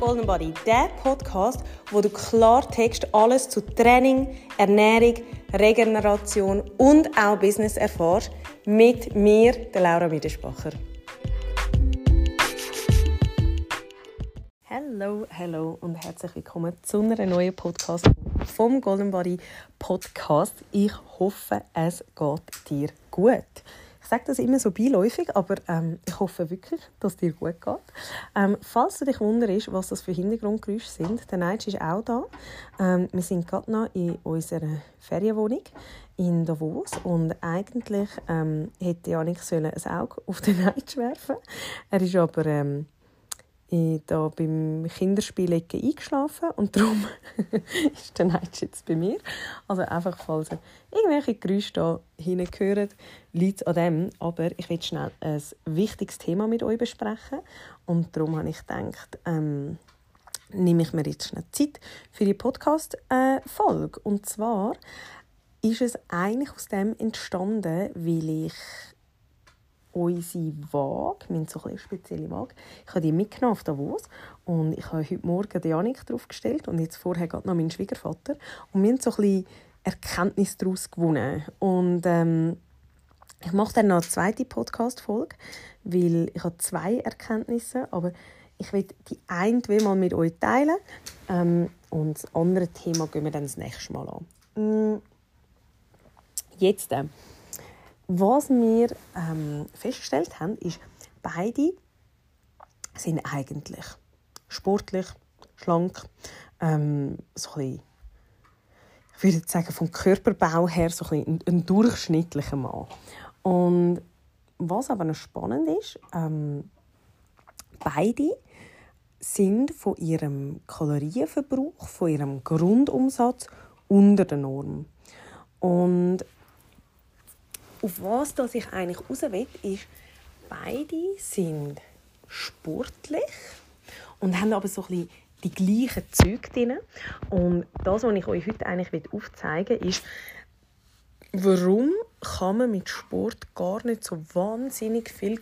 Golden Body, der Podcast, wo du Klartext alles zu Training, Ernährung, Regeneration und auch Business erfährst, mit mir, der Laura Miedespacher. Hallo, hallo und herzlich willkommen zu einer neuen Podcast vom Golden Body Podcast. Ich hoffe, es geht dir gut sage das immer so beiläufig, aber ähm, ich hoffe wirklich, dass es dir gut geht. Ähm, falls du dich wunderst, was das für Hintergrundgeräusche sind, der Neitsch ist auch da. Ähm, wir sind gerade noch in unserer Ferienwohnung in Davos und eigentlich ähm, hätte Janik ein Auge auf den Neitsch werfen Er ist aber ähm, ich da beim Kinderspiel eingeschlafen und darum ist der Neitsch jetzt bei mir. Also einfach, falls ihr irgendwelche Geräusche da hingehören, liegt es an dem. Aber ich will schnell ein wichtiges Thema mit euch besprechen und darum habe ich gedacht, ähm, nehme ich mir jetzt schnell Zeit für die Podcast-Folge. und zwar ist es eigentlich aus dem entstanden, weil ich unsere Waage, haben so eine spezielle Waage, ich habe die mitgenommen auf Davos und ich habe heute Morgen Janik draufgestellt und jetzt vorher gerade noch meinen Schwiegervater und wir haben so ein bisschen Erkenntnis daraus gewonnen und ähm, ich mache dann noch eine zweite Podcast-Folge, weil ich habe zwei Erkenntnisse, aber ich will die eine mal mit euch teilen ähm, und das andere Thema gehen wir dann das nächste Mal an. Mm. Jetzt, äh, was wir ähm, festgestellt haben, ist, beide sind eigentlich sportlich, schlank, ähm, so ein ich würde sagen, vom Körperbau her so ein, ein durchschnittlicher Mann. Und was aber noch spannend ist, ähm, beide sind von ihrem Kalorienverbrauch, von ihrem Grundumsatz unter der Norm. Und auf was das ich eigentlich raus will, ist, beide sind sportlich und haben aber so ein die gleichen Züge drin. Und das, was ich euch heute eigentlich aufzeigen will, ist, warum kann man mit Sport gar nicht so wahnsinnig viel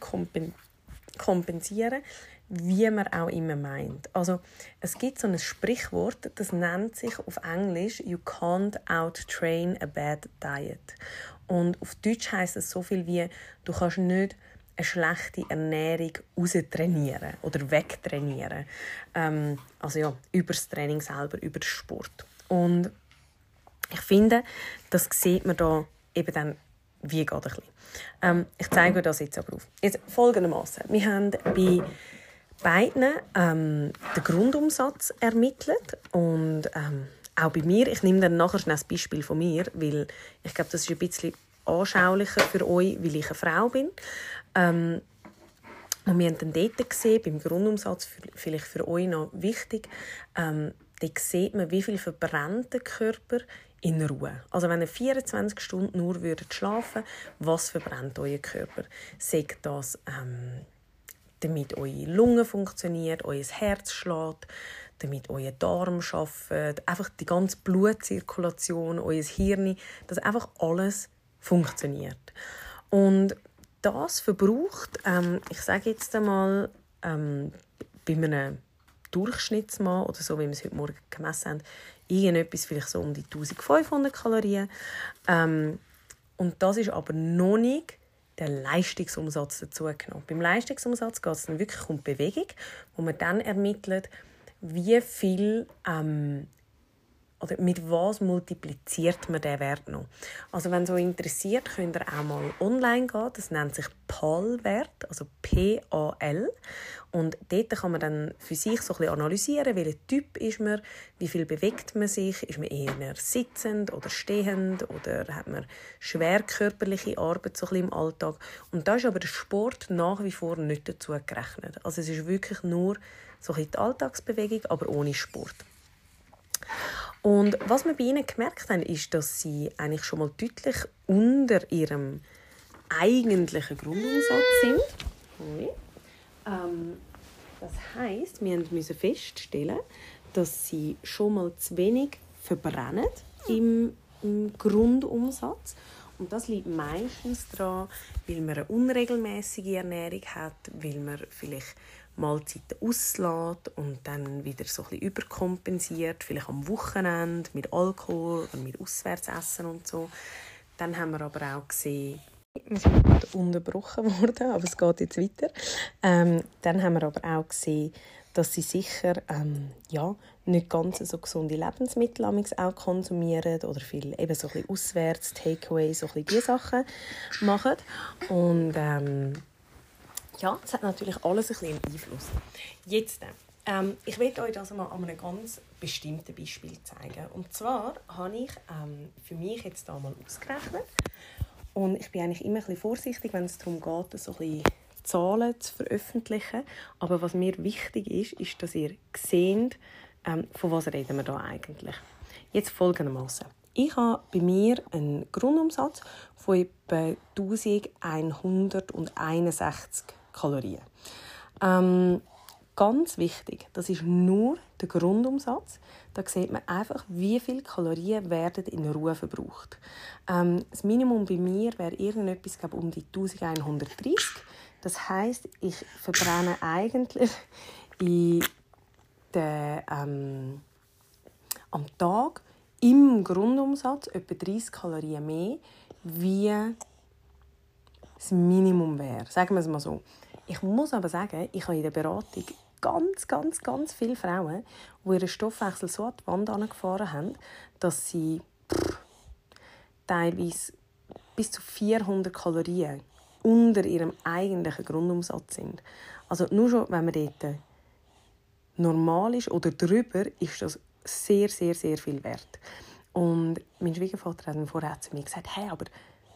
kompensieren, wie man auch immer meint. Also es gibt so ein Sprichwort, das nennt sich auf Englisch "You can't out-train a bad diet". Und auf Deutsch heißt es so viel wie du kannst nicht eine schlechte Ernährung raustrainieren oder wegtrainieren. Ähm, also ja, über das Training selber, über den Sport. Und ich finde, das sieht man da eben dann wie geht ein bisschen. Ähm, ich zeige euch das jetzt aber auf. Jetzt folgendermaßen: Wir haben bei beiden ähm, den Grundumsatz ermittelt und ähm, auch bei mir. Ich nehme dann nachher schnell ein Beispiel von mir, weil ich glaube, das ist ein bisschen anschaulicher für euch, weil ich eine Frau bin. Ähm, und wir haben dann dort gesehen, beim Grundumsatz, vielleicht für euch noch wichtig, ähm, dort sieht man, wie viel verbrennt der Körper in Ruhe. Also wenn ihr 24 Stunden nur würdet schlafen was verbrennt euer Körper? Sagt das, ähm, damit eure Lunge funktioniert, euer Herz schlägt, damit euer Darm arbeitet, einfach die ganze Blutzirkulation, euer Hirn, dass einfach alles funktioniert. Und das verbraucht, ähm, ich sage jetzt einmal, ähm, bei einem Durchschnittsmann oder so, wie wir es heute Morgen gemessen haben, irgendetwas vielleicht so um die 1500 Kalorien. Ähm, und das ist aber noch nicht der Leistungsumsatz dazu genommen. Beim Leistungsumsatz geht es dann wirklich um Bewegung, wo man dann ermittelt, wie viel ähm, oder mit was multipliziert man den Wert noch? Also wenn so interessiert, könnt ihr auch mal online gehen. Das nennt sich PAL-Wert, also P-A-L. Und dort kann man dann für sich so ein bisschen analysieren, welcher Typ ist man, wie viel bewegt man sich, ist man eher sitzend oder stehend oder hat man schwer körperliche Arbeit so ein bisschen im Alltag. Und da ist aber der Sport nach wie vor nicht dazu gerechnet. Also es ist wirklich nur so ein bisschen die Alltagsbewegung, aber ohne Sport. Und was wir bei ihnen gemerkt haben, ist, dass sie eigentlich schon mal deutlich unter ihrem eigentlichen Grundumsatz sind. Ähm, das heißt, wir mussten feststellen, dass sie schon mal zu wenig verbrennen im, im Grundumsatz Und das liegt meistens daran, weil man eine unregelmäßige Ernährung hat, weil man vielleicht Mahlzeiten auslässt und dann wieder so ein überkompensiert, vielleicht am Wochenende mit Alkohol oder mit Auswärtsessen und so. Dann haben wir aber auch gesehen, wir sind unterbrochen worden, aber es geht jetzt weiter. Ähm, dann haben wir aber auch gesehen, dass sie sicher ähm, ja, nicht ganz so gesunde Lebensmittel auch konsumieren oder viel eben so ein auswärts, Takeaway, so ein diese Sachen machen. Und ähm, ja, es hat natürlich alles ein bisschen Einfluss. Jetzt, ähm, ich werde euch das mal an einem ganz bestimmten Beispiel zeigen. Und zwar habe ich ähm, für mich jetzt da mal ausgerechnet und ich bin eigentlich immer ein bisschen vorsichtig, wenn es darum geht, so ein bisschen Zahlen zu veröffentlichen. Aber was mir wichtig ist, ist, dass ihr seht, ähm, von was reden wir da eigentlich. Jetzt folgendermaßen. Ich habe bei mir einen Grundumsatz von etwa 1161 Kalorien. Ähm, ganz wichtig, das ist nur der Grundumsatz. Da sieht man einfach, wie viele Kalorien werden in Ruhe verbraucht. Ähm, das Minimum bei mir wäre irgendetwas glaube, um die 1130. Das heißt, ich verbrenne eigentlich in der, ähm, am Tag im Grundumsatz etwa 30 Kalorien mehr, wie das Minimum wäre. Sagen wir es mal so. Ich muss aber sagen, ich habe in der Beratung ganz, ganz, ganz viele Frauen, die ihren Stoffwechsel so an die Wand angefahren haben, dass sie pff, teilweise bis zu 400 Kalorien unter ihrem eigentlichen Grundumsatz sind. Also nur schon, wenn man dort normal ist oder drüber, ist das sehr, sehr, sehr viel wert. Und mein Schwiegervater hat mir vorher zu mir gesagt, hey, aber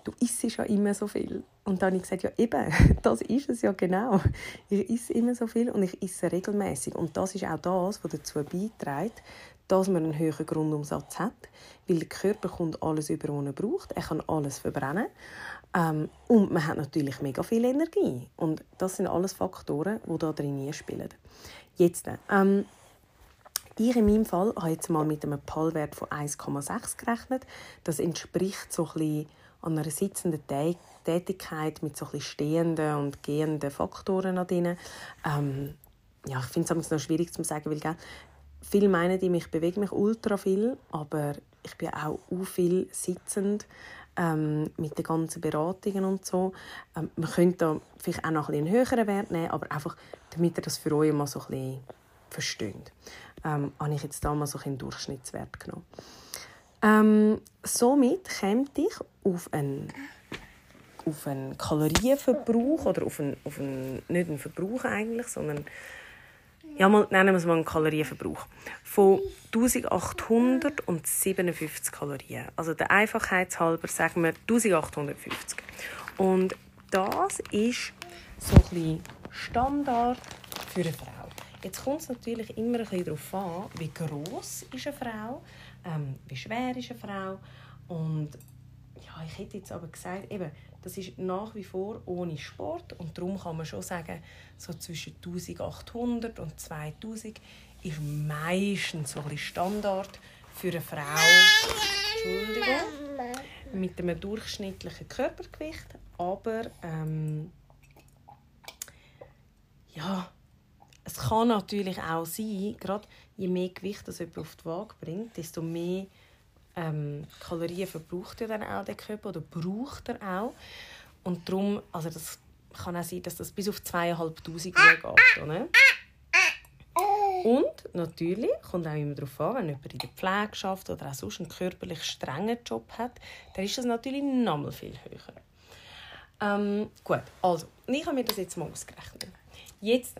du isst ja immer so viel. Und dann habe ich gesagt, ja eben, das ist es ja genau. Ich esse immer so viel und ich esse regelmäßig. Und das ist auch das, was dazu beiträgt, dass man einen höheren Grundumsatz hat, weil der Körper kommt alles über, was er braucht. Er kann alles verbrennen. Ähm, und man hat natürlich mega viel Energie. Und das sind alles Faktoren, die da drin spielen. Jetzt, ähm, ich in meinem Fall habe jetzt mal mit einem PAL-Wert von 1,6 gerechnet. Das entspricht so ein bisschen an einer sitzenden Tätigkeit mit so ein stehenden und gehenden Faktoren drin. Ähm, ja, ich finde es noch schwierig zu sagen, weil gell, viele meinen, ich bewege mich ultra viel, aber ich bin auch u viel sitzend ähm, mit den ganzen Beratungen und so. Ähm, man könnte da vielleicht auch noch ein einen höheren Wert nehmen, aber einfach, damit ihr das für euch mal so ein bisschen versteht, ähm, habe ich jetzt da mal so einen Durchschnittswert genommen. Ähm, somit käme ich auf einen, auf einen Kalorienverbrauch oder auf einen, auf einen, nicht einen Verbrauch eigentlich, sondern ja, mal, nennen wir es mal einen Kalorienverbrauch von 1857 Kalorien. Also der Einfachheitshalber sagen wir 1850. Und das ist so ein bisschen Standard für eine Frau. Jetzt kommt es natürlich immer ein bisschen darauf an, wie groß ist eine Frau, ähm, wie schwer ist eine Frau. Und ja, ich hätte jetzt aber gesagt, eben, das ist nach wie vor ohne Sport. Und darum kann man schon sagen, so zwischen 1800 und 2000 ist meistens so ein Standard für eine Frau. Entschuldigung, mit einem durchschnittlichen Körpergewicht, aber ähm, ja, es kann natürlich auch sein, gerade je mehr Gewicht das jemand auf die Waage bringt, desto mehr ähm, Kalorien verbraucht er dann auch der Körper oder braucht er auch. Und darum, also das kann auch sein, dass das bis auf 2500 geht. Oder? Und natürlich kommt auch immer darauf an, wenn jemand in der Pflege schafft oder auch sonst einen körperlich strengen Job hat, dann ist das natürlich noch viel höher. Ähm, gut, also, ich habe mir das jetzt mal ausgerechnet. Jetzt,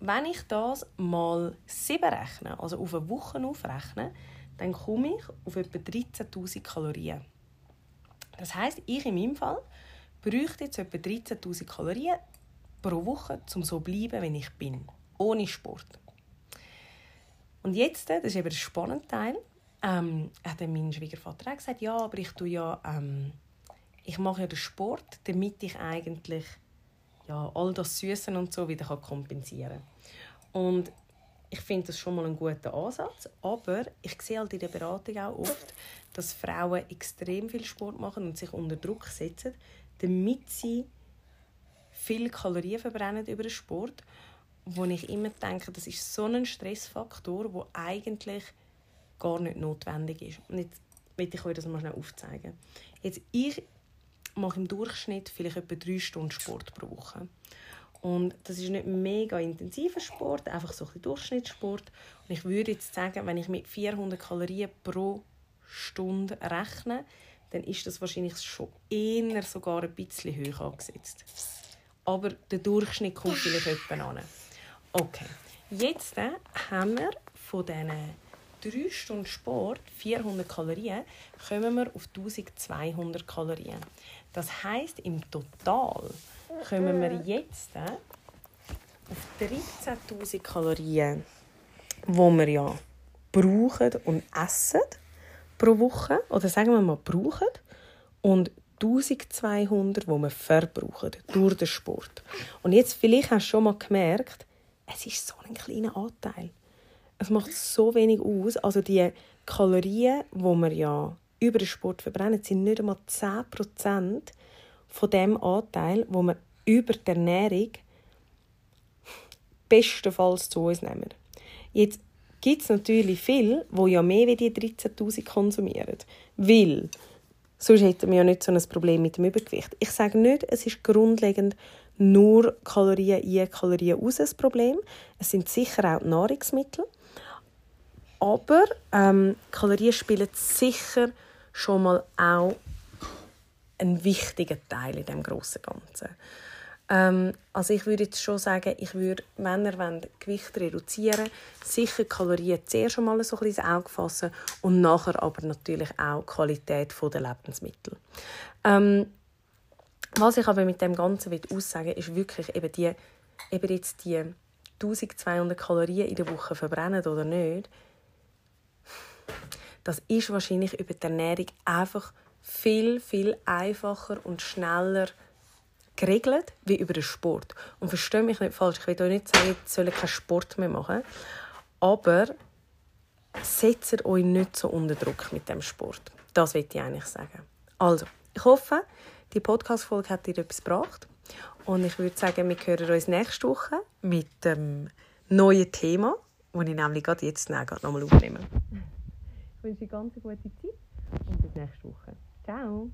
wenn ich das mal 7 rechne, also auf eine Woche aufrechne, dann komme ich auf etwa 13.000 Kalorien. Das heißt, ich in meinem Fall bräuchte jetzt etwa 13.000 Kalorien pro Woche, um so zu bleiben, wie ich bin, ohne Sport. Und jetzt, das ist eben der spannende Teil, ähm, hat mein Schwiegervater gesagt, ja, aber ich tue ja, ähm, ich mache ja den Sport, damit ich eigentlich ja, all das Süßen und so wieder kompensieren kann. Und ich finde das schon mal einen guten Ansatz, aber ich sehe halt in der Beratung auch oft, dass Frauen extrem viel Sport machen und sich unter Druck setzen, damit sie viele Kalorien verbrennen über den Sport, wo ich immer denke, das ist so ein Stressfaktor, wo eigentlich gar nicht notwendig ist. Und jetzt möchte ich euch das mal schnell aufzeigen. Jetzt, ich mache im Durchschnitt vielleicht etwa drei Stunden Sport pro Woche. Und das ist nicht mega intensiver Sport, einfach so ein Durchschnittssport. Und ich würde jetzt sagen, wenn ich mit 400 Kalorien pro Stunde rechne, dann ist das wahrscheinlich schon eher sogar ein bisschen höher angesetzt. Aber der Durchschnitt kommt vielleicht etwa an. Okay, jetzt äh, haben wir von diesen 3 Stunden Sport, 400 Kalorien, kommen wir auf 1200 Kalorien. Das heißt im Total kommen wir jetzt äh, auf 13.000 Kalorien, wo wir ja brauchen und essen pro Woche oder sagen wir mal brauchen und 1200, wo wir verbrauchen durch den Sport. Und jetzt vielleicht hast du schon mal gemerkt, es ist so ein kleiner Anteil. Es macht so wenig aus. Also die Kalorien, wo wir ja über den Sport verbrennen, sind nicht einmal 10% von dem Anteil, wo wir über die Ernährung bestenfalls zu uns nehmen. Jetzt gibt es natürlich viele, die ja mehr wie die 13'000 konsumieren. Weil sonst hätten wir ja nicht so ein Problem mit dem Übergewicht. Ich sage nicht, es ist grundlegend nur Kalorien ein, Kalorien aus das Problem. Es sind sicher auch Nahrungsmittel. Aber ähm, Kalorien spielen sicher schon mal auch einen wichtigen Teil in dem großen Ganzen. Ähm, also ich würde jetzt schon sagen, ich würde, wenn ihr wollt, Gewicht reduzieren sicher Kalorien zuerst schon mal so ein bisschen ins Auge fassen und nachher aber natürlich auch die Qualität der Lebensmittel. Ähm, was ich aber mit dem Ganzen will aussagen ist wirklich eben die, eben jetzt die 1200 Kalorien in der Woche verbrennen oder nicht, das ist wahrscheinlich über die Ernährung einfach viel, viel einfacher und schneller geregelt wie über den Sport. Und verstehe mich nicht falsch, ich will euch nicht sagen, ihr sollt keinen Sport mehr machen, aber setzt euch nicht so unter Druck mit dem Sport. Das will ich eigentlich sagen. Also, ich hoffe, die Podcast-Folge hat dir etwas gebracht. Und ich würde sagen, wir hören uns nächste Woche mit dem neuen Thema, das ich nämlich gerade jetzt nochmal aufnehme. Ich wünsche dir eine ganz gute Zeit und bis nächste Woche. Ciao!